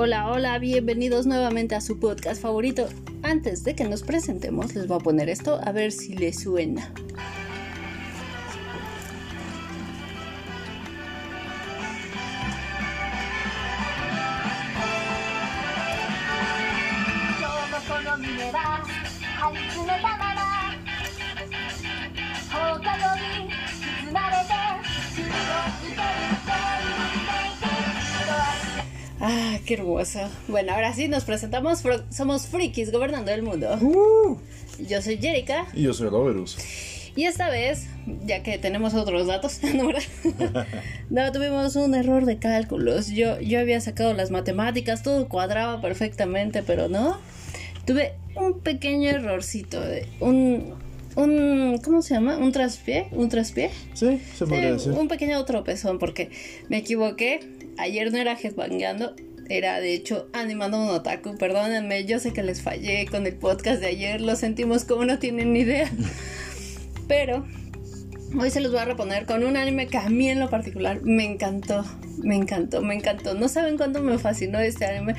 Hola, hola, bienvenidos nuevamente a su podcast favorito. Antes de que nos presentemos, les voy a poner esto a ver si les suena. Bueno, ahora sí nos presentamos. Somos frikis gobernando el mundo. Uh. Yo soy Jerica. Y yo soy Roberus. Y esta vez, ya que tenemos otros datos, ¿no? no, tuvimos un error de cálculos. Yo, yo había sacado las matemáticas, todo cuadraba perfectamente, pero no. Tuve un pequeño errorcito, de un, un, ¿cómo se llama? ¿Un traspié? ¿Un traspié? Sí, se podría decir. Un pequeño tropezón porque me equivoqué. Ayer no era headbangueando, era de hecho animando un otaku. Perdónenme, yo sé que les fallé con el podcast de ayer, lo sentimos como no tienen ni idea. Pero hoy se los voy a reponer con un anime que a mí en lo particular me encantó, me encantó, me encantó. No saben cuánto me fascinó este anime.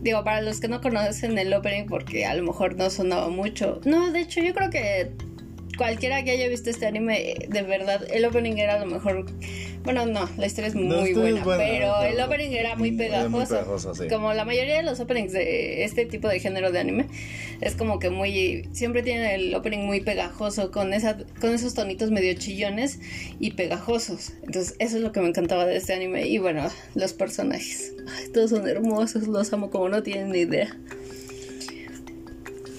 Digo, para los que no conocen el opening, porque a lo mejor no sonaba mucho. No, de hecho, yo creo que cualquiera que haya visto este anime, de verdad, el opening era lo mejor. Bueno, no, la historia es muy buena, pero el opening era muy pegajoso. Como la mayoría de los openings de este tipo de género de anime, es como que muy. Siempre tiene el opening muy pegajoso, con, esa, con esos tonitos medio chillones y pegajosos. Entonces, eso es lo que me encantaba de este anime. Y bueno, los personajes. todos son hermosos, los amo como no tienen ni idea.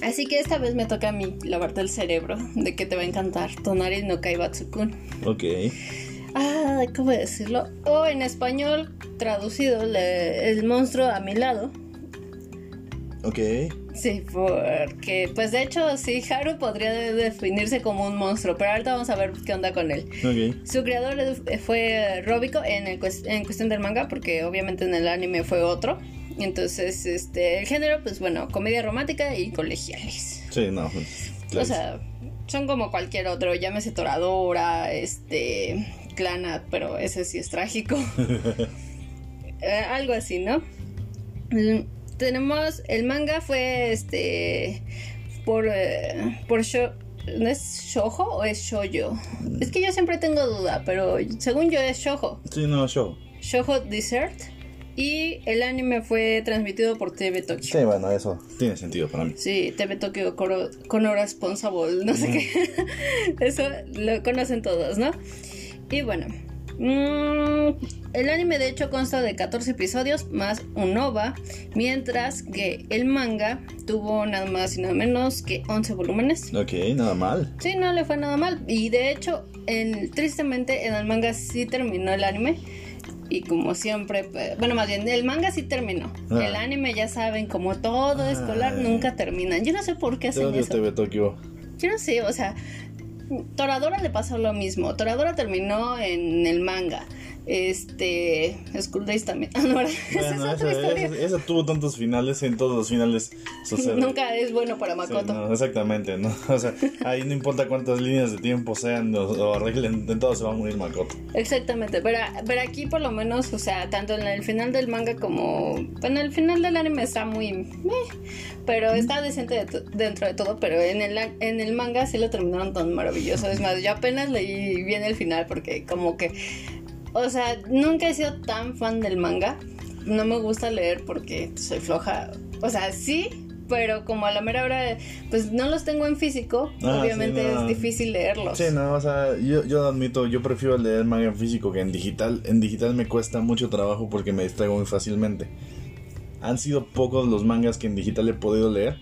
Así que esta vez me toca a mí lavarte el cerebro de que te va a encantar Tonari no Kaibatsu-kun. Ok. Ah, ¿cómo decirlo? O en español traducido, el monstruo a mi lado. Ok. Sí, porque, pues de hecho, sí, Haru podría definirse como un monstruo, pero ahorita vamos a ver qué onda con él. Ok. Su creador fue Robico en, el, en cuestión del manga, porque obviamente en el anime fue otro. Entonces, este, el género, pues bueno, comedia romántica y colegiales. Sí, no. O sea, son como cualquier otro, llámese Toradora, este, Clanat, pero ese sí es trágico. Eh, algo así, ¿no? Mm, tenemos, el manga fue, este, por, eh, por show. ¿No es shojo o es shoyo? Es que yo siempre tengo duda, pero según yo es shojo. Sí, no, shojo. Shojo Dessert. Y el anime fue transmitido por TV Tokyo. Sí, bueno, eso tiene sentido para mí. Sí, TV Tokyo con Responsable, no sé qué. eso lo conocen todos, ¿no? Y bueno, mm, el anime de hecho consta de 14 episodios más un OVA, mientras que el manga tuvo nada más y nada menos que 11 volúmenes. Ok, nada mal. Sí, no le fue nada mal. Y de hecho, tristemente en el manga sí terminó el anime y como siempre, pues, bueno, más bien, el manga sí terminó. Ah. El anime, ya saben, como todo escolar, nunca terminan. Yo no sé por qué hacen eso. Tokio? Yo no sé, o sea, Toradora le pasó lo mismo. Toradora terminó en el manga. Este. School Days también. Ah, esa es Esa, tuvo tantos finales, en todos los finales sucede. Nunca es bueno para Makoto. exactamente, ¿no? O sea, ahí no importa cuántas líneas de tiempo sean o, arreglen, en todo se va a morir Makoto. Exactamente, pero, pero aquí por lo menos, o sea, tanto en el final del manga como. Bueno, el final del anime está muy. pero está decente dentro de todo, pero en el, en el manga sí lo terminaron tan maravilloso. Es más, yo apenas leí bien el final porque como que o sea, nunca he sido tan fan del manga. No me gusta leer porque soy floja. O sea, sí, pero como a la mera hora, pues no los tengo en físico, ah, obviamente es difícil leerlos. Sí, no, o sea, yo, yo admito, yo prefiero leer manga en físico que en digital. En digital me cuesta mucho trabajo porque me distraigo muy fácilmente. Han sido pocos los mangas que en digital he podido leer.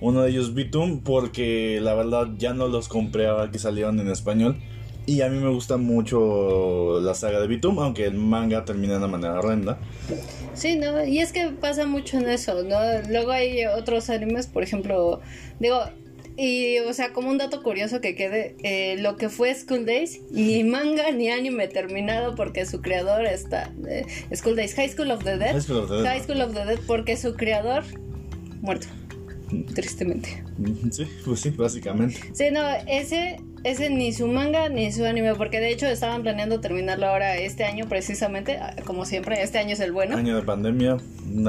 Uno de ellos Bitum porque la verdad ya no los compré ahora que salieron en español. Y a mí me gusta mucho la saga de Bitum, aunque el manga termina de una manera horrenda. Sí, no, y es que pasa mucho en eso, ¿no? Luego hay otros animes, por ejemplo, digo, y o sea, como un dato curioso que quede, eh, lo que fue School Days, ni manga ni anime terminado porque su creador está, eh, School Days, High School of the Dead, High School of the Dead, High School of the Dead porque su creador muerto. tristemente. Sí, pues sí, básicamente. Sí, no, ese, ese ni su manga ni su anime, porque de hecho estaban planeando terminarlo ahora este año precisamente, ah, como siempre, este año es el bueno. Año de pandemia,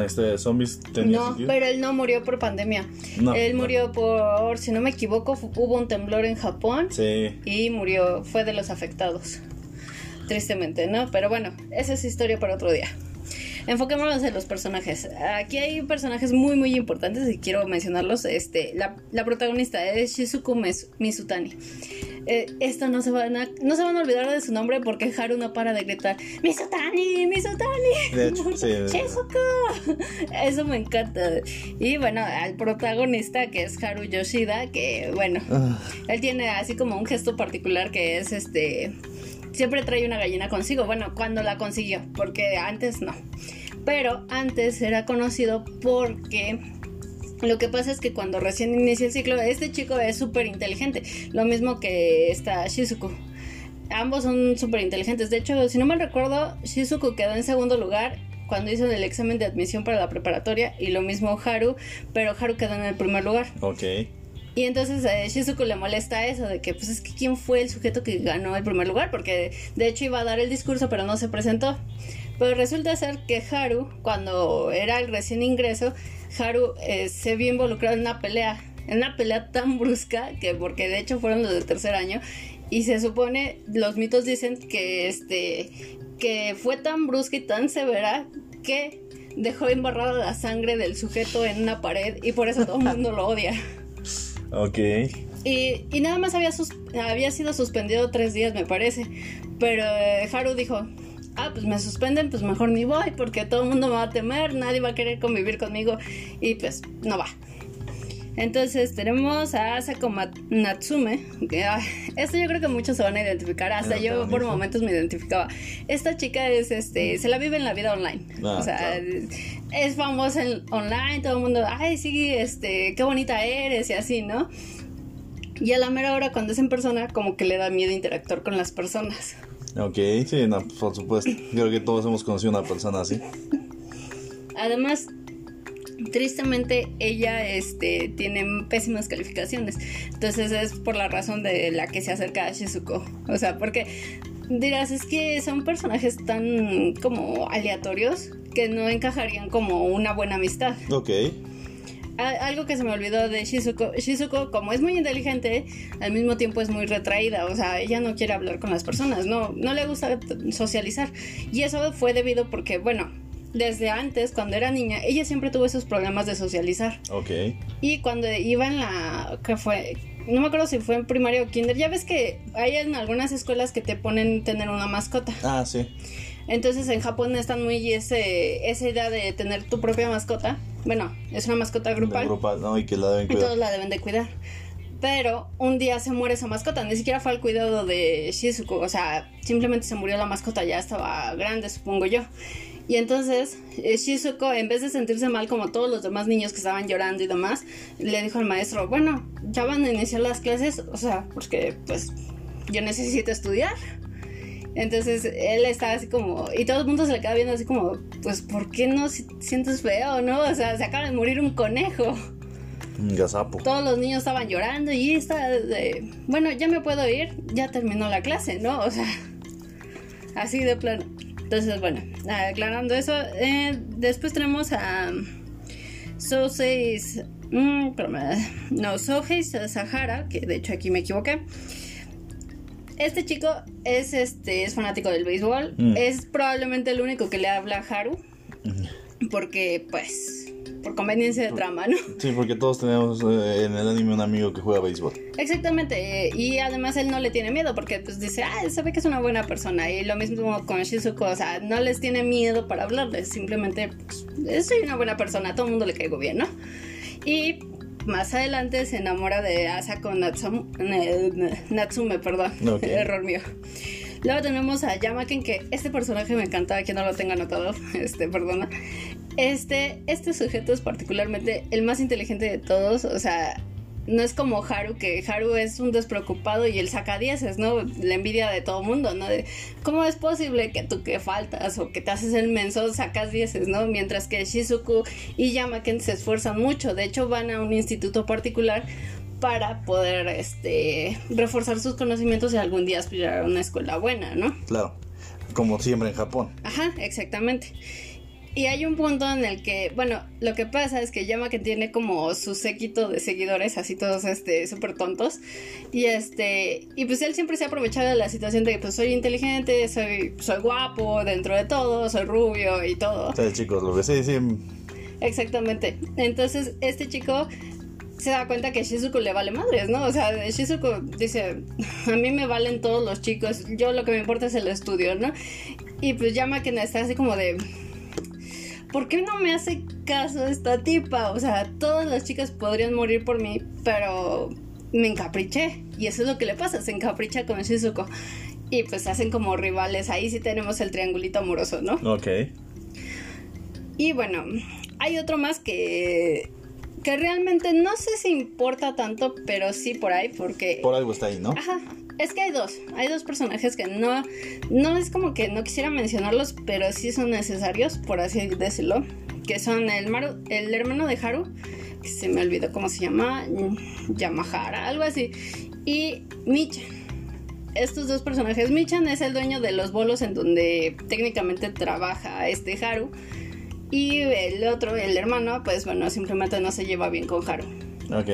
historia de zombies. Tenía No, sentido. pero él no murió por pandemia. No, él no. murió por, si no me equivoco, hubo un temblor en Japón Sí, y murió, fue de los afectados. Tristemente, ¿no? Pero bueno, esa es historia para otro día. Enfoquémonos en los personajes. Aquí hay personajes muy, muy importantes y quiero mencionarlos. Este, la, la protagonista es Shizuku Mizutani. Eh, esta no se, van a, no se van a olvidar de su nombre porque Haru no para de gritar ¡Mizutani! ¡Mizutani! de hecho, sí. ¡Shizuku! Eso me encanta. Y bueno, al protagonista que es Haru Yoshida, que bueno, Ah, él tiene así como un gesto particular que es este. Siempre trae una gallina consigo. Bueno, cuando la consiguió, porque antes no. Pero antes era conocido porque. Lo que pasa es que cuando recién inicia el ciclo, este chico es súper inteligente. Lo mismo que esta Shizuku. Ambos son súper inteligentes. De hecho, si no me recuerdo, Shizuku quedó en segundo lugar cuando hizo el examen de admisión para la preparatoria. Y lo mismo Haru, pero Haru quedó en el primer lugar. ok. Y entonces a Shizuku le molesta eso de que pues es que quién fue el sujeto que ganó el primer lugar porque de hecho iba a dar el discurso pero no se presentó. Pero resulta ser que Haru cuando era el recién ingreso, Haru eh, se vio involucrado en una pelea, en una pelea tan brusca que porque de hecho fueron los del tercer año y se supone los mitos dicen que este que fue tan brusca y tan severa que dejó embarrada la sangre del sujeto en una pared y por eso todo el mundo lo odia. Ok. Y, y nada más había, sus- había sido suspendido tres días, me parece. Pero eh, Haru dijo, ah, pues me suspenden, pues mejor ni voy, porque todo el mundo me va a temer, nadie va a querer convivir conmigo. Y pues no va. Entonces tenemos a Asako Natsume. Que, ah, esto yo creo que muchos se van a identificar. Hasta yo por momentos me identificaba. Esta chica es, este, se la vive en la vida online. Ah, o sea, claro. es famosa en online, todo el mundo, ay, sí, este, qué bonita eres y así, ¿no? Y a la mera hora, cuando es en persona, como que le da miedo interactuar con las personas. Ok, sí, no, por supuesto. Creo que todos hemos conocido una persona así. Además, tristemente, ella este, tiene pésimas calificaciones. Entonces es por la razón de la que se acerca a Shizuko. O sea, porque dirás, es que son personajes tan como aleatorios que no encajarían como una buena amistad. Ok. A- Algo que se me olvidó de Shizuko, Shizuko como es muy inteligente, al mismo tiempo es muy retraída, o sea, ella no quiere hablar con las personas, no, no le gusta socializar. Y eso fue debido porque, bueno, desde antes, cuando era niña, ella siempre tuvo esos problemas de socializar. Ok. Y cuando iba en la, que fue, no me acuerdo si fue en primaria o kinder, ya ves que hay en algunas escuelas que te ponen tener una mascota. Ah, sí. Entonces en Japón están muy ese, esa idea de tener tu propia mascota. Bueno, es una mascota grupal. Grupal, no, y que la deben Y todos cuidar. la deben de cuidar. Pero un día se muere esa mascota, ni siquiera fue al cuidado de Shizuku, o sea, simplemente se murió la mascota, ya estaba grande, supongo yo. Y entonces eh, Shizuko, en vez de sentirse mal como todos los demás niños que estaban llorando y demás, le dijo al maestro, bueno, ya van a iniciar las clases, o sea, porque pues yo necesito estudiar. Entonces él estaba así como, y todo el mundo se le queda viendo así como, pues, ¿por qué no si- sientes feo, no? O sea, se acaba de morir un conejo Un gazapo. todos los niños estaban llorando y está de, bueno, ya me puedo ir, ya terminó la clase, ¿no? O sea, así de plano. Entonces, bueno, aclarando eso, eh, después tenemos a Souseis, mm, no, Souhei Sahara, que de hecho aquí me equivoqué. Este chico es este es fanático del béisbol, Mm. es probablemente el único que le habla a Haru, porque pues por conveniencia de trama, ¿no? Sí, porque todos tenemos eh, en el anime un amigo que juega béisbol. Exactamente, eh, y además él no le tiene miedo porque pues dice, ah, él sabe que es una buena persona y lo mismo con Shizuko, o sea, no les tiene miedo para hablarles, simplemente pues, soy una buena persona, a todo el mundo le caigo bien, ¿no? Y más adelante se enamora de Asako Natsume, Natsume perdón, Ok. error mío. Luego tenemos a Yamaken, que este personaje me encanta, que no lo tenga anotado, este, perdona. Este, este sujeto es particularmente el más inteligente de todos, o sea, no es como Haru, que Haru es un despreocupado y él saca dieces, ¿no? La envidia de todo mundo, ¿no? De cómo es posible que tú que faltas o que te haces el menso sacas dieces, ¿no? Mientras que Shizuku y Yamaken se esfuerzan mucho, de hecho van a un instituto particular para poder este reforzar sus conocimientos y algún día aspirar a una escuela buena, ¿no? Claro, como siempre en Japón. Ajá, exactamente. Y hay un punto en el que, bueno, lo que pasa es que llama que tiene como su séquito de seguidores, así todos, este, súper tontos. Y este, y pues él siempre se ha aprovechado de la situación de que pues soy inteligente, soy, soy guapo dentro de todo, soy rubio y todo. Sí, chicos, lo que sí, sí. Exactamente. Entonces, este chico se da cuenta que Shizuku le vale madres, ¿no? O sea, Shizuku dice, a mí me valen todos los chicos, yo lo que me importa es el estudio, ¿no? Y pues llama que está así como de, ¿por qué no me hace caso esta tipa? O sea, todas las chicas podrían morir por mí, pero me encapriché. Y eso es lo que le pasa, se encapricha con Shizuko. Y pues hacen como rivales. Ahí sí tenemos el triangulito amoroso, ¿no? Ok. Y bueno, hay otro más que que realmente no sé si importa tanto, pero sí por ahí, porque... Por algo está ahí, ¿no? Ajá. Es que hay dos, hay dos personajes que no, no es como que no quisiera mencionarlos, pero sí son necesarios, por así decirlo, que son el, Maru, el hermano de Haru, que se me olvidó cómo se llama, Yamahara, algo así, y Michan. Estos dos personajes, Michan es el dueño de los bolos en donde técnicamente trabaja este Haru, y el otro, el hermano, pues bueno, simplemente no se lleva bien con Haru. Ok.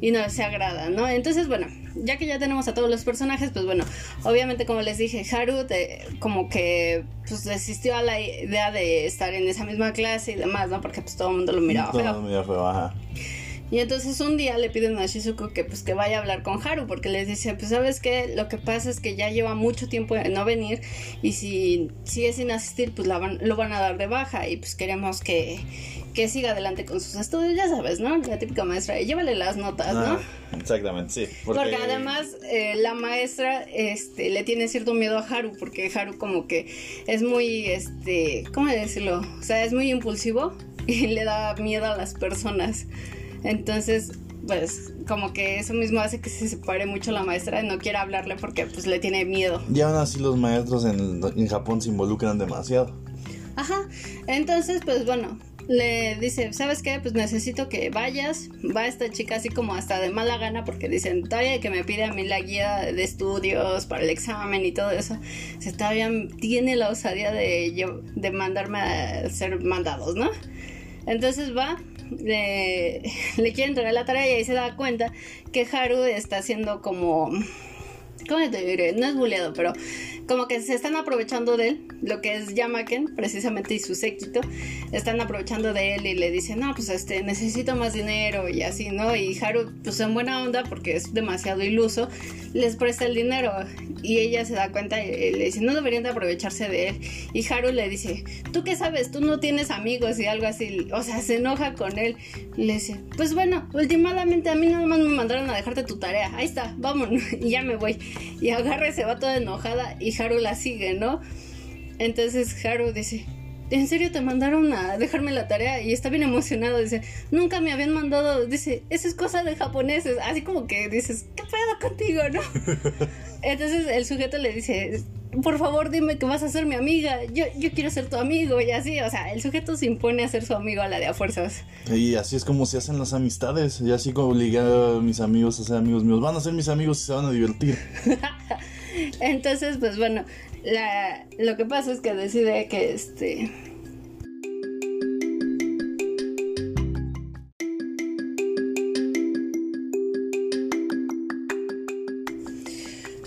Y no se agrada, ¿no? Entonces, bueno, ya que ya tenemos a todos los personajes, pues bueno, obviamente como les dije, Haru como que pues desistió a la idea de estar en esa misma clase y demás, ¿no? Porque pues todo el mundo lo miraba Todo feo. feo, ajá. Y entonces un día le piden a Shizuko que pues que vaya a hablar con Haru porque les dice, pues sabes que lo que pasa es que ya lleva mucho tiempo de no venir y si sigue sin asistir pues la van, lo van a dar de baja y pues queremos que, que siga adelante con sus estudios, ya sabes, ¿no? La típica maestra, llévale las notas, ¿no? Ah, exactamente, sí. Porque, además eh, la maestra este, le tiene cierto miedo a Haru, porque Haru como que es muy, este, ¿cómo decirlo? O sea, es muy impulsivo y le da miedo a las personas. Entonces, pues como que eso mismo hace que se separe mucho la maestra y no quiera hablarle porque pues le tiene miedo. Y aún así los maestros en, en Japón se involucran demasiado. Ajá, entonces pues bueno, le dice, ¿sabes qué? Pues necesito que vayas. Va esta chica así como hasta de mala gana porque dicen, todavía que me pide a mí la guía de estudios para el examen y todo eso. Se todavía tiene la osadía de, yo- de mandarme a hacer mandados, ¿no? Entonces va, le, le quiere entregar la tarea y ahí se da cuenta que Haru está haciendo como... ¿Cómo te diré? No es buleado, pero como que se están aprovechando de él, lo que es Yamaken, precisamente, y su séquito, están aprovechando de él y le dicen, no, pues este, necesito más dinero y así, ¿no? Y Haru, pues en buena onda, porque es demasiado iluso, les presta el dinero y ella se da cuenta y le dice, no deberían de aprovecharse de él. Y Haru le dice, ¿tú qué sabes? Tú no tienes amigos y algo así, o sea, se enoja con él. Y le dice, pues bueno, últimamente a mí nada más me mandaron a dejarte tu tarea, ahí está, vámonos, y ya me voy. Y agarra se va toda enojada y Haru la sigue, ¿no? Entonces Haru dice, ¿en serio te mandaron a dejarme la tarea? Y está bien emocionado, dice, nunca me habían mandado, dice, eso es cosa de japoneses, así como que dices, ¿qué pedo contigo, no? Entonces el sujeto le dice, por favor dime que vas a ser mi amiga, yo, yo quiero ser tu amigo y así, o sea, el sujeto se impone a ser su amigo a la de a fuerzas. Y así es como se hacen las amistades. Y así como obligué a mis amigos a ser amigos míos. Van a ser mis amigos y se van a divertir. Entonces, pues bueno, la, lo que pasa es que decide que este...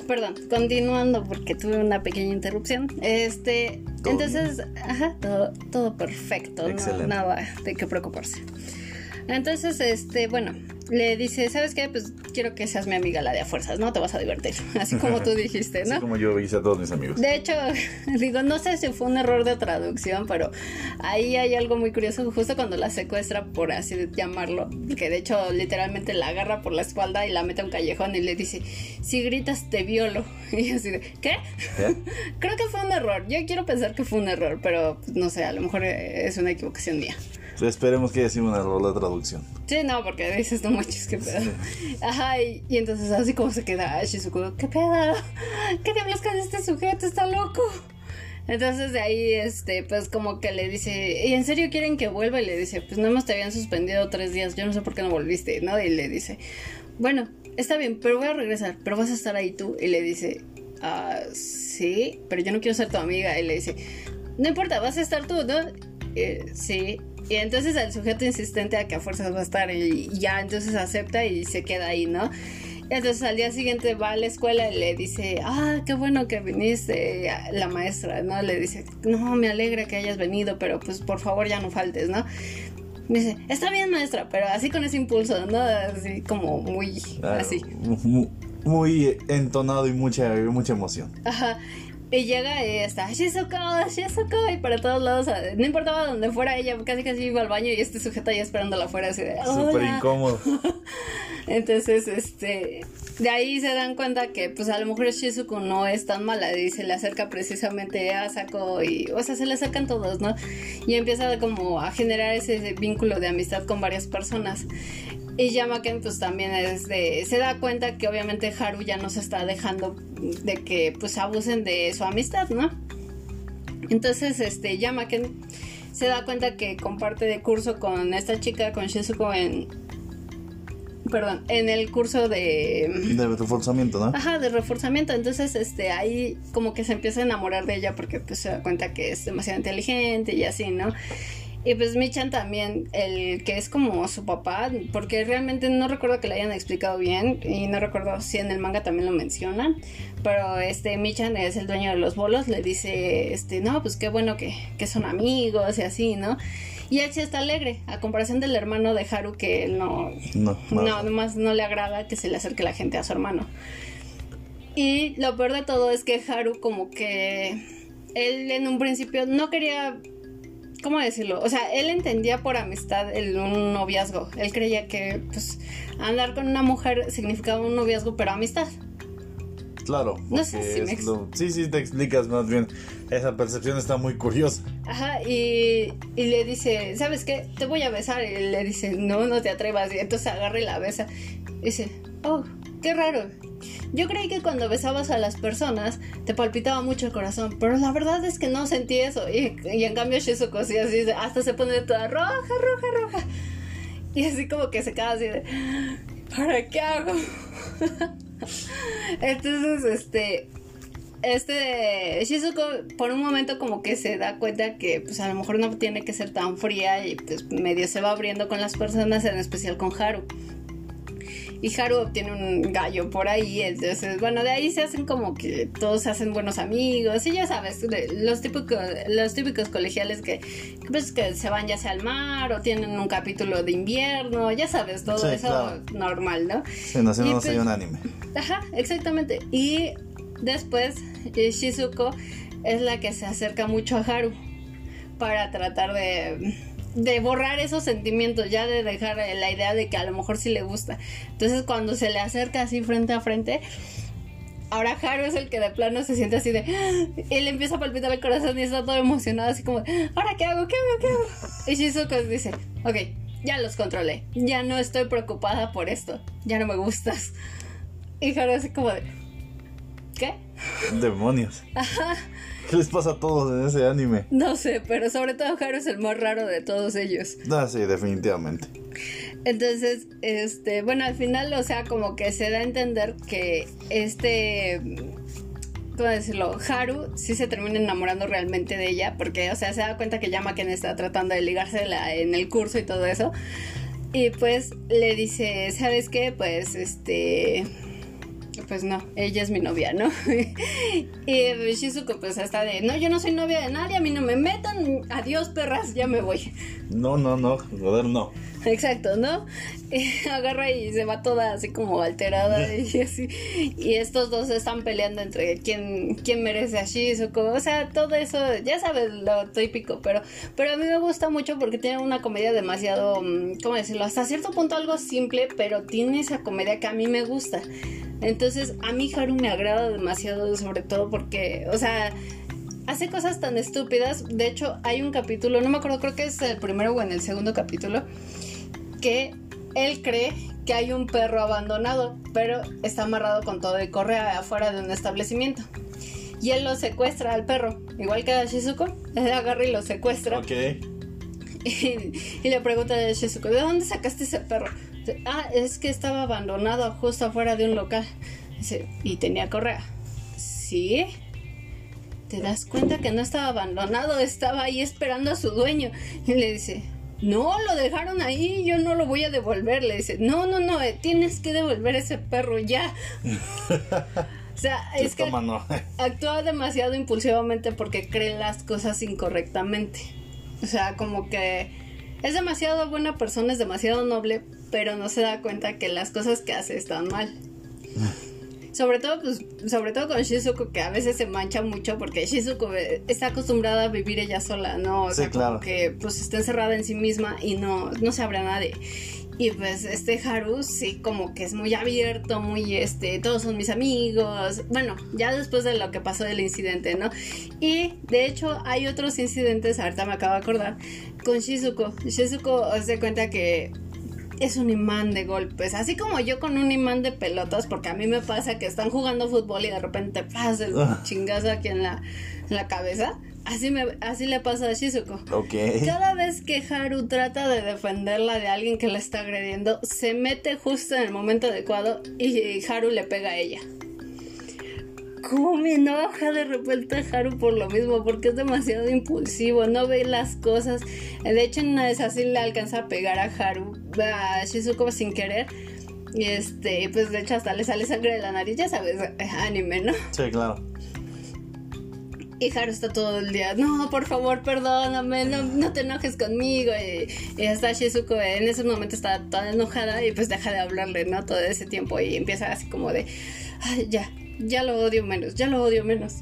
Perdón, continuando porque tuve una pequeña interrupción. Este, Todo entonces, ajá, todo, todo perfecto, no, nada de qué preocuparse. Entonces, este, bueno, le dice, ¿sabes qué? Pues quiero que seas mi amiga la de a fuerzas, ¿no? Te vas a divertir, así como tú dijiste, Así ¿no? como yo hice a todos mis amigos. De hecho, digo, no sé si fue un error de traducción, pero ahí hay algo muy curioso, justo cuando la secuestra, por así llamarlo, que de hecho literalmente la agarra por la espalda y la mete a un callejón y le dice, si gritas te violo. Y así de, ¿qué? ¿Qué? Creo que fue un error, yo quiero pensar que fue un error, pero pues, no sé, a lo mejor eh, es una equivocación mía. Esperemos que haya sido una error la traducción. Sí, no, porque dices, no manches, qué pedo. Ajá, y, y entonces así como se queda Shizuko, ¿qué pedo? ¿Qué diablos con este sujeto? Está loco. Entonces de ahí, este, pues como que le dice, ¿y en serio quieren que vuelva? Y le dice, pues no más te habían suspendido tres días, yo no sé por qué no volviste, ¿no? Y le dice, bueno, está bien, pero voy a regresar, pero vas a estar ahí tú. Y le dice, ah, sí, pero yo no quiero ser tu amiga. Y le dice, no importa, vas a estar tú, ¿no? Eh, sí. Y entonces el sujeto insistente a que a fuerzas va a estar y ya entonces acepta y se queda ahí, ¿no? Entonces al día siguiente va a la escuela y le dice, ah, qué bueno que viniste, la maestra, ¿no? Le dice, no, me alegra que hayas venido, pero pues por favor ya no faltes, ¿no? Me dice, está bien maestra, pero así con ese impulso, ¿no? Así como muy así. Muy, entonado y mucha, mucha emoción. Ajá. Y llega y está Shizuko, Shizuko, y para todos lados, no importaba dónde fuera ella, casi casi iba al baño y este sujeto ahí esperándola afuera, así de. Súper incómodo. Entonces, este. De ahí se dan cuenta que, pues a lo mejor Shizuko no es tan mala y se le acerca precisamente a Sako y, o sea, se le acercan todos, ¿no? Y empieza como a generar ese vínculo de amistad con varias personas. Y Yamaken pues también es de, se da cuenta que obviamente Haru ya no se está dejando de que pues abusen de su amistad, ¿no? Entonces este Yamaken se da cuenta que comparte de curso con esta chica, con Shizuko en... Perdón, en el curso de... De reforzamiento, ¿no? Ajá, de reforzamiento. Entonces, este, ahí como que se empieza a enamorar de ella porque pues se da cuenta que es demasiado inteligente y así, ¿no? Y pues Michan también, el que es como su papá, porque realmente no recuerdo que le hayan explicado bien y no recuerdo si en el manga también lo mencionan, pero este Michan es el dueño de los bolos, le dice, este, no, pues qué bueno que, que son amigos y así, ¿no? Y él sí está alegre, a comparación del hermano de Haru que no, no, no, nomás no le agrada que se le acerque la gente a su hermano. Y lo peor de todo es que Haru como que él en un principio no quería ¿cómo decirlo? O sea, él entendía por amistad el, un noviazgo. Él creía que pues andar con una mujer significaba un noviazgo, pero amistad. Claro. No sé si me Sí, sí, te explicas más bien. Esa percepción está muy curiosa. Ajá, y, y, le dice, ¿sabes qué? Te voy a besar. Y le dice, no, no te atrevas. Y entonces agarra y la besa. Y dice, oh, qué raro. Yo creí que cuando besabas a las personas te palpitaba mucho el corazón, pero la verdad es que no sentí eso. Y, en cambio Shizuko sí así, hasta se pone toda roja, roja, roja. Y así como que se queda así de, ¿para qué hago? Entonces, este, este Shizuko por un momento como que se da cuenta que pues a lo mejor no tiene que ser tan fría y pues medio se va abriendo con las personas, en especial con Haru y Haru obtiene un gallo por ahí, entonces, bueno, de ahí se hacen como que todos se hacen buenos amigos y ya sabes, los típicos, los típicos colegiales que, pues, que se van ya sea al mar o tienen un capítulo de invierno, ya sabes, todo eso normal, ¿no? Sí, no, no pues, un anime. Ajá, exactamente. Y después eh, Shizuko es la que se acerca mucho a Haru para tratar de de borrar esos sentimientos, ya de dejar la idea de que a lo mejor sí le gusta. Entonces cuando se le acerca así frente a frente, ahora Haru es el que de plano se siente así de... Y le empieza a palpitar el corazón y está todo emocionado así como, ahora qué hago, qué hago, qué hago. Y Shizuko dice, ok, ya los controlé, ya no estoy preocupada por esto, ya no me gustas. Y Haru así como de... ¿Qué? Demonios. Ajá. ¿Qué les pasa a todos en ese anime? No sé, pero sobre todo Haru es el más raro de todos ellos. Ah, sí, definitivamente. Entonces, este, bueno, al final, o sea, como que se da a entender que este, ¿cómo decirlo? Haru sí se termina enamorando realmente de ella, porque, o sea, se da cuenta que Yamaken está tratando de ligársela en el curso y todo eso. Y pues le dice, ¿sabes qué? Pues, este, pues no, ella es mi novia, ¿no? y Shizuko pues está de, no, yo no soy novia de nadie, a mí no me metan, adiós perras, ya me voy. No, no, no, joder, no. Exacto, ¿no? agarra y se va toda así como alterada y así. Y estos dos están peleando entre quién, quién merece a Shizuko. O sea, todo eso, ya sabes lo típico, pero, pero a mí me gusta mucho porque tiene una comedia demasiado, mm, ¿cómo decirlo? Hasta cierto punto algo simple, pero tiene esa comedia que a mí me gusta. Entonces, a mí Haru me agrada demasiado, sobre todo porque, o sea, hace cosas tan estúpidas. De hecho, hay un capítulo, no me acuerdo, creo que es el primero o en el segundo capítulo, que él cree que hay un perro abandonado, pero está amarrado con todo de correa afuera de un establecimiento. Y él lo secuestra al perro, igual que a Shizuko, él agarra y lo secuestra. Ok. Y, y le pregunta a Shizuko, ¿de dónde sacaste ese perro? Dice, Ah, es que estaba abandonado justo afuera de un local. Dice, y tenía correa. ¿Sí? ¿Te das cuenta que no estaba abandonado? Estaba ahí esperando a su dueño. Y le dice, no, lo dejaron ahí, yo no lo voy a devolver. Le dice, no, no, no, eh, tienes que devolver ese perro ya. o sea, es que actúa demasiado impulsivamente porque cree las cosas incorrectamente. O sea, como que es demasiado buena persona, es demasiado noble, pero no se da cuenta que las cosas que hace están mal. Sobre todo, pues, sobre todo con Shizuko, que a veces se mancha mucho porque Shizuko eh, está acostumbrada a vivir ella sola, ¿no? O Sí, sea, como claro. que pues está encerrada en sí misma y no, no se a nadie. Y pues este Haru sí como que es muy abierto, muy este, todos son mis amigos. Bueno, ya después de lo que pasó del incidente, ¿no? Y de hecho hay otros incidentes, ahorita me acabo de acordar, con Shizuko. Shizuko se cuenta que es un imán de golpes, así como yo con un imán de pelotas, porque a mí me pasa que están jugando fútbol y de repente pasa el chingazo aquí en la, en la cabeza. Así, me, así le pasa a Shizuko. Ok. Cada vez que Haru trata de defenderla de alguien que la está agrediendo, se mete justo en el momento adecuado y Haru le pega a ella. ¿Cómo me enoja de repente Haru por lo mismo? Porque es demasiado impulsivo, no ve las cosas. De hecho, en una de esas sí le alcanza a pegar a Haru, a Shizuko sin querer. Y este, pues de hecho hasta le sale sangre de la nariz, ya sabes, eh, anime, ¿no? Sí, claro. Y Haru está todo el día, no, por favor, perdóname, no, no te enojes conmigo. Y, y hasta Shizuko en ese momento está toda enojada y pues deja de hablarle, ¿no? Todo ese tiempo y empieza así como de, ay, ya, ya lo odio menos, ya lo odio menos.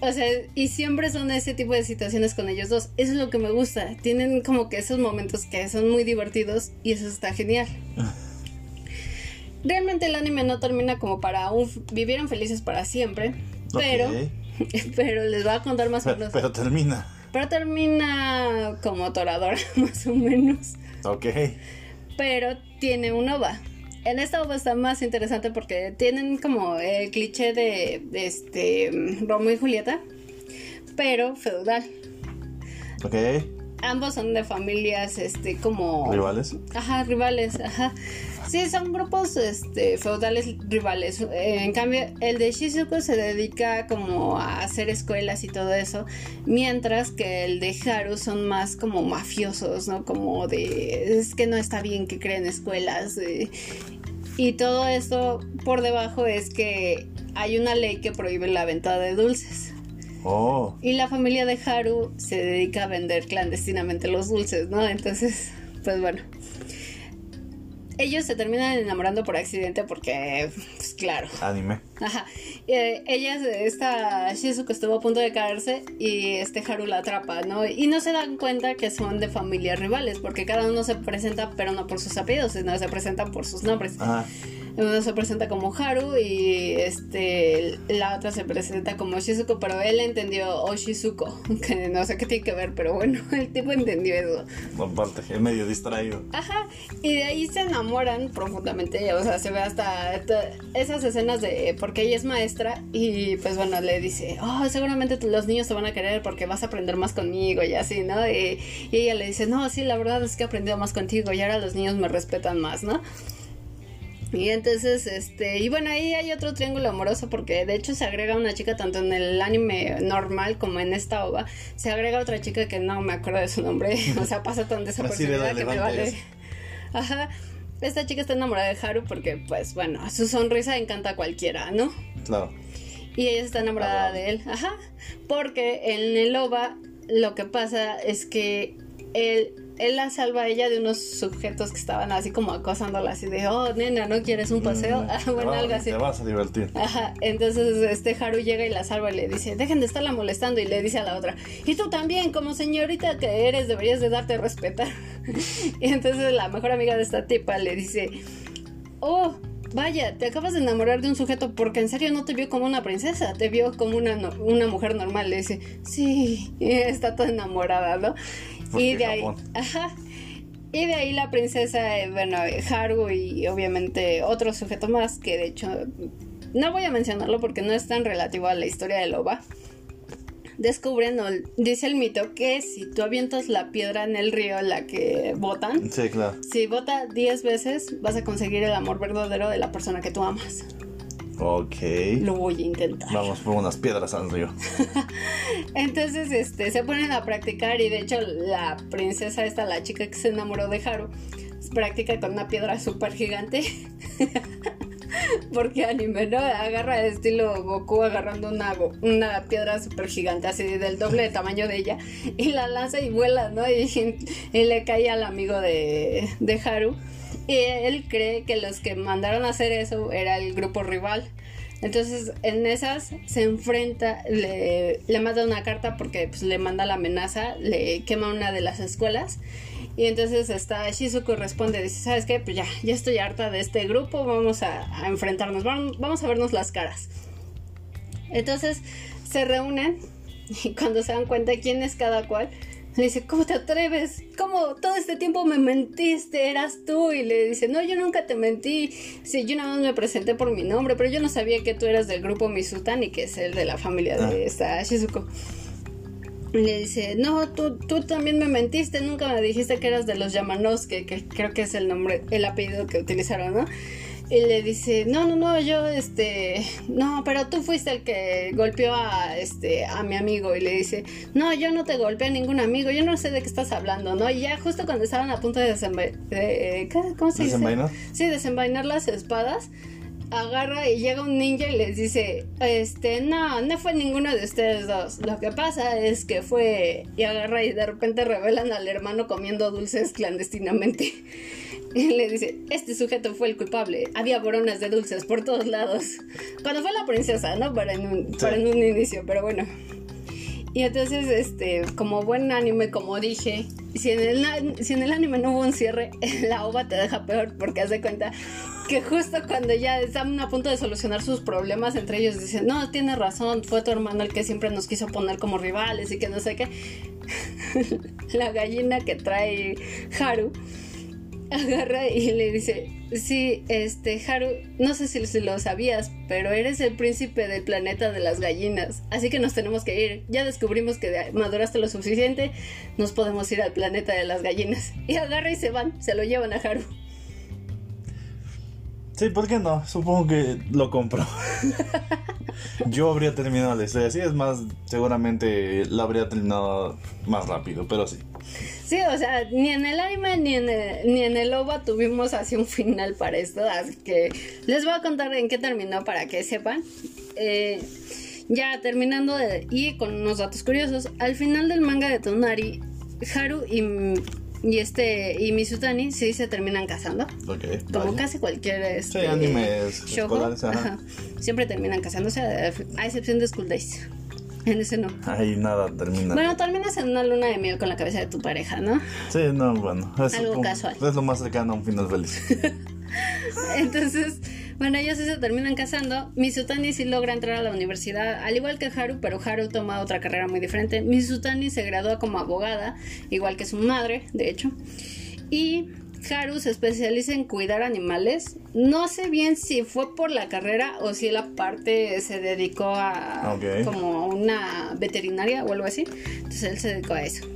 O sea, y siempre son ese tipo de situaciones con ellos dos. Eso es lo que me gusta. Tienen como que esos momentos que son muy divertidos y eso está genial. Realmente el anime no termina como para un... Vivieron felices para siempre, pero... Pero les voy a contar más o Pero, menos. pero termina. Pero termina como toradora, más o menos. Ok. Pero tiene un OVA. En esta OVA está más interesante porque tienen como el cliché de, de este Romeo y Julieta, pero feudal. Ok. Ambos son de familias, este, como... Rivales. Ajá, rivales, ajá. Sí, son grupos este, feudales rivales. Eh, en cambio, el de Shizuko se dedica como a hacer escuelas y todo eso, mientras que el de Haru son más como mafiosos, ¿no? Como de, es que no está bien que creen escuelas. eh. Y todo esto por debajo es que hay una ley que prohíbe la venta de dulces. Oh. Y la familia de Haru se dedica a vender clandestinamente los dulces, ¿no? Entonces, pues bueno. Ellos se terminan enamorando por accidente porque, pues claro. Anime. Ajá. Eh, ella, esta Shizuko estuvo a punto de caerse y este Haru la atrapa, ¿no? Y no se dan cuenta que son de familias rivales porque cada uno se presenta, pero no por sus apellidos, sino se presentan por sus nombres. Ajá. Uno se presenta como Haru y este la otra se presenta como Shizuko, pero él entendió Oshizuko, que no sé qué tiene que ver, pero bueno, el tipo entendió eso. Aparte, es medio distraído. Ajá, y de ahí se enamoran profundamente, o sea, se ve hasta, esas escenas de porque ella es maestra y pues bueno, le dice, oh, seguramente los niños te van a querer porque vas a aprender más conmigo y así, ¿no? Y, y ella le dice, no, sí, la verdad es que he aprendido más contigo y ahora los niños me respetan más, ¿no? Y entonces, este, y bueno, ahí hay otro triángulo amoroso porque de hecho se agrega una chica tanto en el anime normal como en esta ova. Se agrega otra chica que no me acuerdo de su nombre, o sea, pasa tan desapercibida que me vale. Ajá. Esta chica está enamorada de Haru porque, pues, bueno, su sonrisa encanta a cualquiera, ¿no? Claro. Y ella está enamorada de él. Ajá. Porque en el OVA lo que pasa es que él, él la salva a ella de unos sujetos que estaban así como acosándola, así de, oh, nena, ¿no quieres un paseo? Mm, Ah, bueno, algo así. Te vas a divertir. Ajá, entonces este Haru llega y la salva y le dice, dejen de estarla molestando y le dice a la otra, y tú también, como señorita que eres, deberías de darte a respetar. y entonces la mejor amiga de esta tipa le dice, oh, vaya, te acabas de enamorar de un sujeto porque en serio no te vio como una princesa, te vio como una, una mujer normal. Le dice, sí, está toda enamorada, ¿no? Y de ahí, ajá. Y de ahí la princesa, eh, bueno, Haru y obviamente otro sujeto más, que de hecho no voy a mencionarlo porque no es tan relativo a la historia de Loba. Descubren, dice el mito, que si tú avientas la piedra en el río, la que botan, sí, claro. si bota 10 veces, vas a conseguir el amor verdadero de la persona que tú amas. Ok. Lo voy a intentar. Vamos por unas piedras al río. Entonces, este, se ponen a practicar y de hecho la princesa esta, la chica que se enamoró de Haru, practica con una piedra súper gigante. Porque anime, ¿no? Agarra el estilo Goku agarrando una, una piedra súper gigante, así del doble de tamaño de ella, y la lanza y vuela, ¿no? Y, le cae al amigo de, de Haru. Y él cree que los que mandaron a hacer eso era el grupo rival. Entonces en esas se enfrenta, le, le manda una carta porque pues, le manda la amenaza, le quema una de las escuelas. Y entonces está Shizuko responde, dice, ¿sabes qué? Pues ya, ya estoy harta de este grupo, vamos a, enfrentarnos, vamos, vamos a vernos las caras. Entonces se reúnen y cuando se dan cuenta quién es cada cual, le dice, ¿cómo te atreves? ¿Cómo todo este tiempo me mentiste? Eras tú. Y le dice, no, yo nunca te mentí. Sí, yo nada más me presenté por mi nombre, pero yo no sabía que tú eras del grupo Misutan y que es el de la familia de ah. esta Shizuko. Y le dice, no, tú, tú también me mentiste, nunca me dijiste que eras de los Yamanos, que, que creo que es el nombre, el apellido que utilizaron, ¿no? Y le dice, no, no, no, yo, este, no, pero tú fuiste el que golpeó a, este, a mi amigo. Y le dice, no, yo no te golpeé a ningún amigo, yo no sé de qué estás hablando, ¿no? Y ya justo cuando estaban a punto de desenvainar, ¿cómo se dice? Sí, desenvainar las espadas agarra y llega un ninja y les dice, este, no, no fue ninguno de ustedes dos. Lo que pasa es que fue y agarra y de repente revelan al hermano comiendo dulces clandestinamente. Le dice, este sujeto fue el culpable. Había boronas de dulces por todos lados. Cuando fue la princesa, ¿no? Para en un, para en un inicio, pero bueno. Y entonces, este, como buen anime, como dije, si en, el, si en el anime no hubo un cierre, la ova te deja peor porque hace cuenta que justo cuando ya están a punto de solucionar sus problemas entre ellos, dicen, no, tienes razón, fue tu hermano el que siempre nos quiso poner como rivales y que no sé qué. la gallina que trae Haru agarra y le dice, sí, este, Haru, no sé si, lo sabías, pero eres el príncipe del planeta de las gallinas, así que nos tenemos que ir. Ya descubrimos que maduraste lo suficiente, nos podemos ir al planeta de las gallinas. Y agarra y se van, se lo llevan a Haru. Sí, ¿por qué no? Supongo que lo compro. Yo habría terminado la historia así, es más, seguramente la habría terminado más rápido, pero sí. Sí, o sea, ni en el anime ni en el, ni en el OVA tuvimos así un final para esto, así que les voy a contar en qué terminó para que sepan. Eh, ya terminando y con unos datos curiosos, al final del manga de Tonari, Haru y y este y Mizutani sí se terminan casando. Como casi cualquier este, siempre terminan casándose, a excepción de School Days. En ese no. Ahí nada termina. Bueno, terminas en una luna de miel con la cabeza de tu pareja, ¿no? Sí, no, bueno. Es Algo casual. Es lo más cercano a un final feliz. Entonces, bueno, ellos se terminan casando. Mizutani sí logra entrar a la universidad, al igual que Haru, pero Haru toma otra carrera muy diferente. Mizutani se gradúa como abogada, igual que su madre, de hecho. Y Haru se especializa en cuidar animales. No sé bien si fue por la carrera o si él aparte se dedicó a como una veterinaria o algo así. Entonces él se dedicó a eso.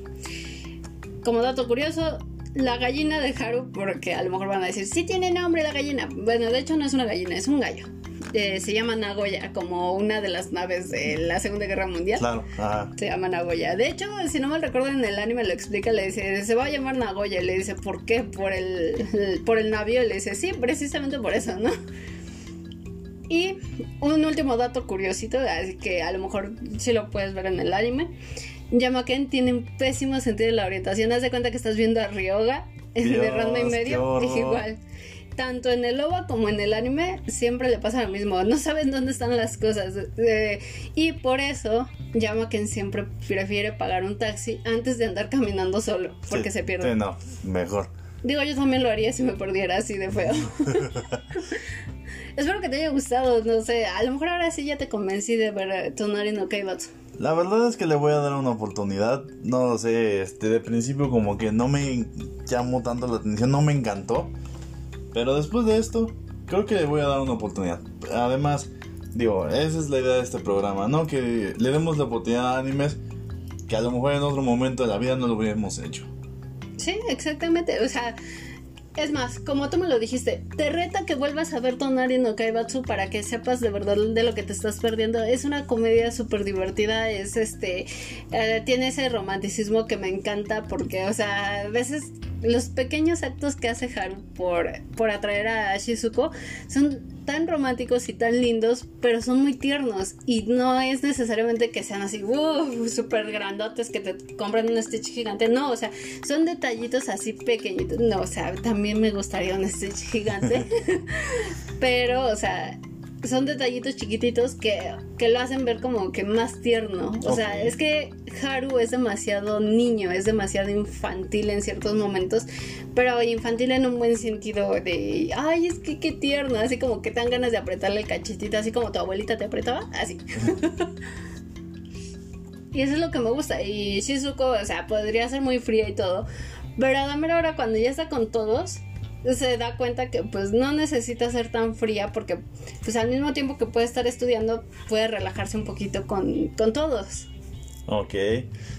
Como dato curioso, la gallina de Haru, porque a lo mejor van a decir, sí tiene nombre la gallina. Bueno, de hecho no es una gallina, es un gallo. Eh, se llama Nagoya, como una de las naves de la Segunda Guerra Mundial. Claro, Se llama Nagoya. De hecho, si no mal recuerdo, en el anime lo explica, le dice, se va a llamar Nagoya. Y le dice, ¿por qué? Por el, por el navío. Y le dice, sí, precisamente por eso, ¿no? Y un último dato curiosito, que a lo mejor sí lo puedes ver en el anime. Yamaken tiene un pésimo sentido de la orientación. Haz de cuenta que estás viendo a Ryoga de Ranma y medio. igual tanto en el OVA como en el anime siempre le pasa lo mismo, no saben dónde están las cosas eh, y por eso Yamaken siempre prefiere pagar un taxi antes de andar caminando solo, porque se pierde. Sí, no, mejor. Digo, yo también lo haría si me perdiera así de feo. espero que te haya gustado, no sé, a lo mejor ahora sí ya te convencí de ver Tonari no Kaibatsu. La verdad es que le voy a dar una oportunidad. No lo sé, este, de principio como que no me llamó tanto la atención, no me encantó. Pero después de esto, creo que le voy a dar una oportunidad. Además, digo, esa es la idea de este programa, ¿no? Que le demos la oportunidad a animes que a lo mejor en otro momento de la vida no lo hubiéramos hecho. Sí, exactamente. O sea, es más, como tú me lo dijiste, te reta que vuelvas a ver Tonari no Kaibatsu para que sepas de verdad de lo que te estás perdiendo. Es una comedia súper divertida, es este, eh, tiene ese romanticismo que me encanta porque, o sea, a veces los pequeños actos que hace Haru por, por atraer a Shizuko son tan románticos y tan lindos, pero son muy tiernos. Y no es necesariamente que sean así, wow, súper grandotes que te compran un Stitch gigante, no, o sea, son detallitos así pequeñitos, no, o sea, también me gustaría un Stitch gigante, pero, o sea, son detallitos chiquititos que, que, lo hacen ver como que más tierno. O sea, es que Haru es demasiado niño, es demasiado infantil en ciertos momentos, pero infantil en un buen sentido de, ay, es que qué tierno, así como que tan ganas de apretarle el cachetito, así como tu abuelita te apretaba, así. y eso es lo que me gusta. Y Shizuko, o sea, podría ser muy fría y todo, pero a la mera hora cuando ya está con todos, se da cuenta que pues no necesita ser tan fría porque pues al mismo tiempo que puede estar estudiando puede relajarse un poquito con, con todos. Ok,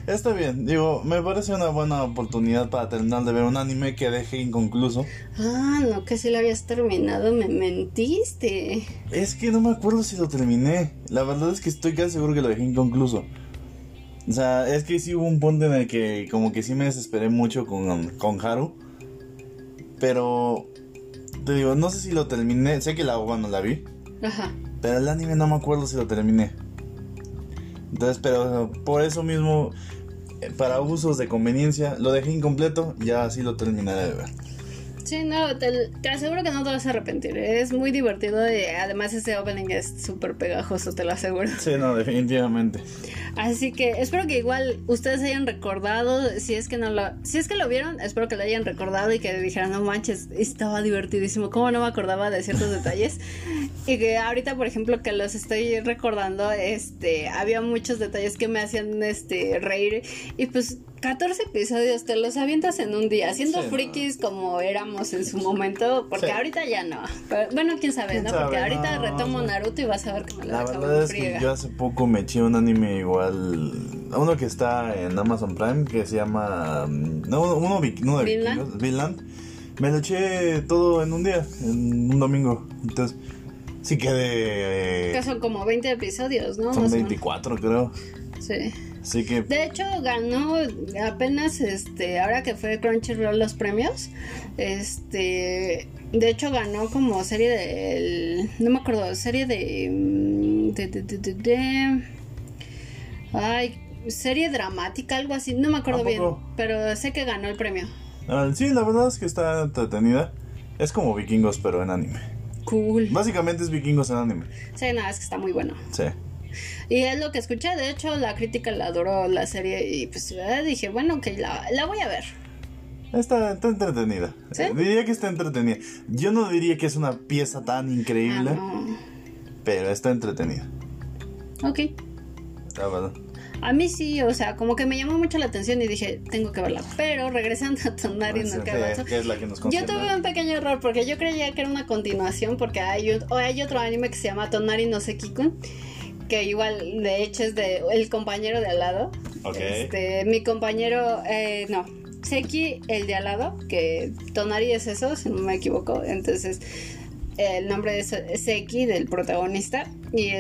está bien, digo, me parece una buena oportunidad para terminar de ver un anime que dejé inconcluso. Ah, no, que si lo habías terminado, me mentiste. Es que no me acuerdo si lo terminé, la verdad es que estoy casi seguro que lo dejé inconcluso. O sea, es que sí hubo un punto en el que como que sí me desesperé mucho con, con Haru. Pero te digo, no sé si lo terminé. Sé que la agua no la vi. Ajá. Pero el anime no me acuerdo si lo terminé. Entonces, pero por eso mismo, eh, para usos de conveniencia, lo dejé incompleto. Ya así lo terminaré de ver. Sí, no, te, aseguro que no te vas a arrepentir. Es muy divertido y además ese opening es súper pegajoso, te lo aseguro. Sí, no, definitivamente. Así que espero que igual ustedes hayan recordado, si es que no lo, si es que lo vieron, espero que lo hayan recordado y que dijeran, no manches, estaba divertidísimo, ¿cómo no me acordaba de ciertos detalles? Y que ahorita, por ejemplo, que los estoy recordando, este, había muchos detalles que me hacían, este, reír y pues 14 episodios te los avientas en un día, siendo frikis como éramos en su momento, porque ahorita ya no. bueno, quién sabe, ¿no? porque ahorita retomo Naruto y vas a ver cómo la, la verdad es que yo hace poco me eché un anime igual, uno que está en Amazon Prime que se llama no, uno, uno de Vinland. Vinland. Me lo eché todo en un día, en un domingo. Entonces, sí quedé eh, que son como 20 episodios, ¿no? Son 24, creo. Sí. De hecho, ganó apenas, este, ahora que fue Crunchyroll los premios, este, de hecho ganó como serie de, no me acuerdo, serie de, mm, de, de, de, de ay, serie dramática, algo así, no me acuerdo bien, pero sé que ganó el premio. Ah, sí, la verdad es que está entretenida. Es como vikingos, pero en anime. Cool. Básicamente es vikingos en anime. Sí, nada, es que está muy bueno. Sí. Y es lo que escuché, de hecho la crítica la adoró la serie y pues dije, bueno, que la, la voy a ver. Está, entretenida. diría que está entretenida. Yo no diría que es una pieza tan increíble, ah, pero está entretenida. Ok. Ah, a mí sí, o sea, como que me llamó mucho la atención y dije, tengo que verla. Pero regresando a Tonari no es la que nos Yo tuve un pequeño error porque yo creía que era una continuación porque hay, hay otro anime que se llama Tonari no Sekikun que igual de hecho es de el compañero de al lado. Este, mi compañero, eh, no, Seki, el de al lado, que Tonari es eso, si no me equivoco. Entonces, el nombre es Seki, del protagonista. Y,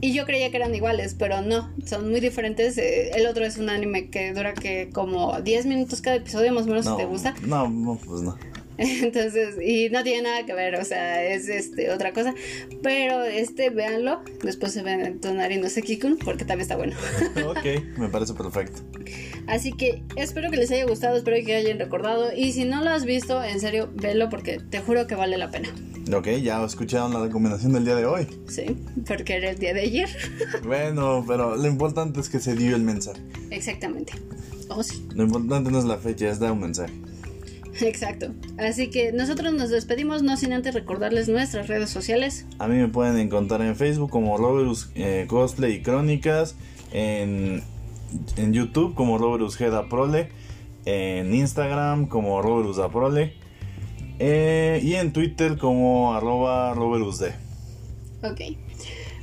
y yo creía que eran iguales, pero no, son muy diferentes. Eh, el otro es un anime que dura que como 10 minutos cada episodio, más o menos, si te gusta. No, no, pues no. Entonces, y no tiene nada que ver, o sea, es este otra cosa. Pero este, véanlo. Después se ven en Tonari no Kikun, porque también está bueno. ok, me parece perfecto. Así que espero que les haya gustado, espero que hayan recordado. Y si no lo has visto, en serio, velo porque te juro que vale la pena. Ok, ya escucharon la recomendación del día de hoy. Sí, porque era el día de ayer. bueno, pero lo importante es que se dio el mensaje. Exactamente. Oh, sí. Lo importante no es la fecha, es dar un mensaje. Exacto. Así que nosotros nos despedimos, no sin antes recordarles nuestras redes sociales. A mí me pueden encontrar en Facebook como Roberus eh, Cosplay y Crónicas, en, en YouTube como Roberus Geda Prole, en Instagram como Roberus da Prole eh, y en Twitter como arroba Roberusd. Ok.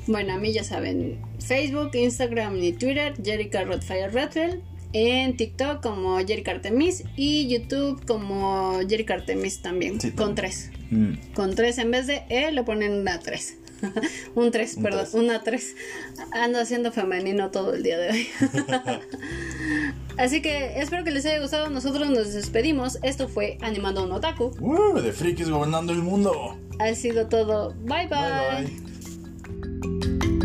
Bueno, a mí ya saben, Facebook, Instagram y Twitter, Jerica Redfield. En TikTok como Jerica Artemis y YouTube como Jerica Artemis también, Sí, con tres. Mm. Con tres en vez de E le ponen una tres. Un tres, Un perdón, tres. una tres. Ando haciendo femenino todo el día de hoy. Así que espero que les haya gustado. Nosotros nos despedimos. Esto fue Animando a un Otaku. Uh, de frikis gobernando el mundo. Ha sido todo. bye. bye. bye. bye.